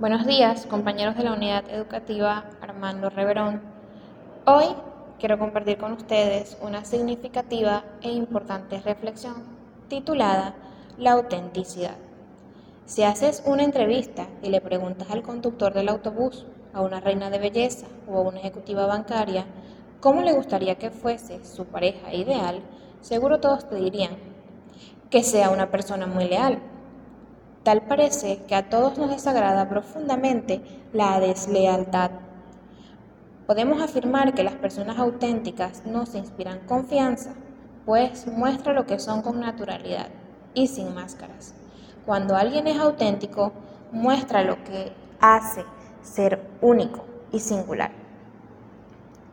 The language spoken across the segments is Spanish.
Buenos días, compañeros de la unidad educativa Armando Reverón. Hoy quiero compartir con ustedes una significativa e importante reflexión titulada La autenticidad. Si haces una entrevista y le preguntas al conductor del autobús, a una reina de belleza o a una ejecutiva bancaria cómo le gustaría que fuese su pareja ideal, seguro todos te dirían que sea una persona muy leal Tal parece que a todos nos desagrada profundamente la deslealtad. Podemos afirmar que las personas auténticas nos inspiran confianza, pues muestra lo que son con naturalidad y sin máscaras. Cuando alguien es auténtico, muestra lo que hace ser único y singular.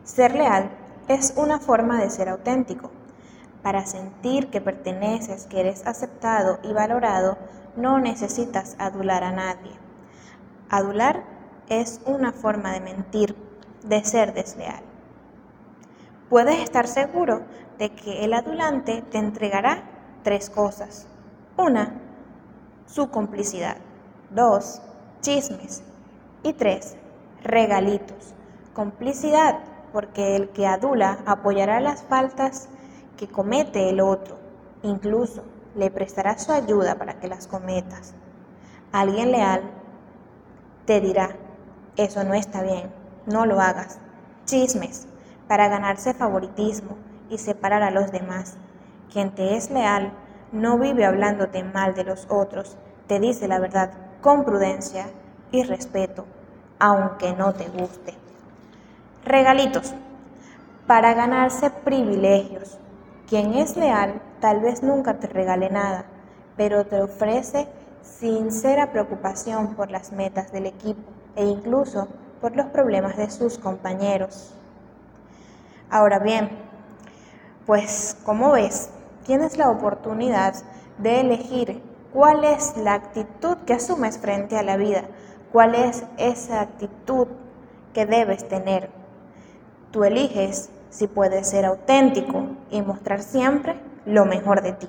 Ser leal es una forma de ser auténtico. Para sentir que perteneces, que eres aceptado y valorado, no necesitas adular a nadie. Adular es una forma de mentir, de ser desleal. Puedes estar seguro de que el adulante te entregará tres cosas. Una, su complicidad. Dos, chismes. Y tres, regalitos. Complicidad, porque el que adula apoyará las faltas que comete el otro, incluso le prestará su ayuda para que las cometas. Alguien leal te dirá, eso no está bien, no lo hagas. Chismes, para ganarse favoritismo y separar a los demás. Quien te es leal no vive hablándote mal de los otros, te dice la verdad con prudencia y respeto, aunque no te guste. Regalitos, para ganarse privilegios. Quien es leal tal vez nunca te regale nada, pero te ofrece sincera preocupación por las metas del equipo e incluso por los problemas de sus compañeros. Ahora bien, pues como ves, tienes la oportunidad de elegir cuál es la actitud que asumes frente a la vida, cuál es esa actitud que debes tener. Tú eliges si puedes ser auténtico y mostrar siempre lo mejor de ti.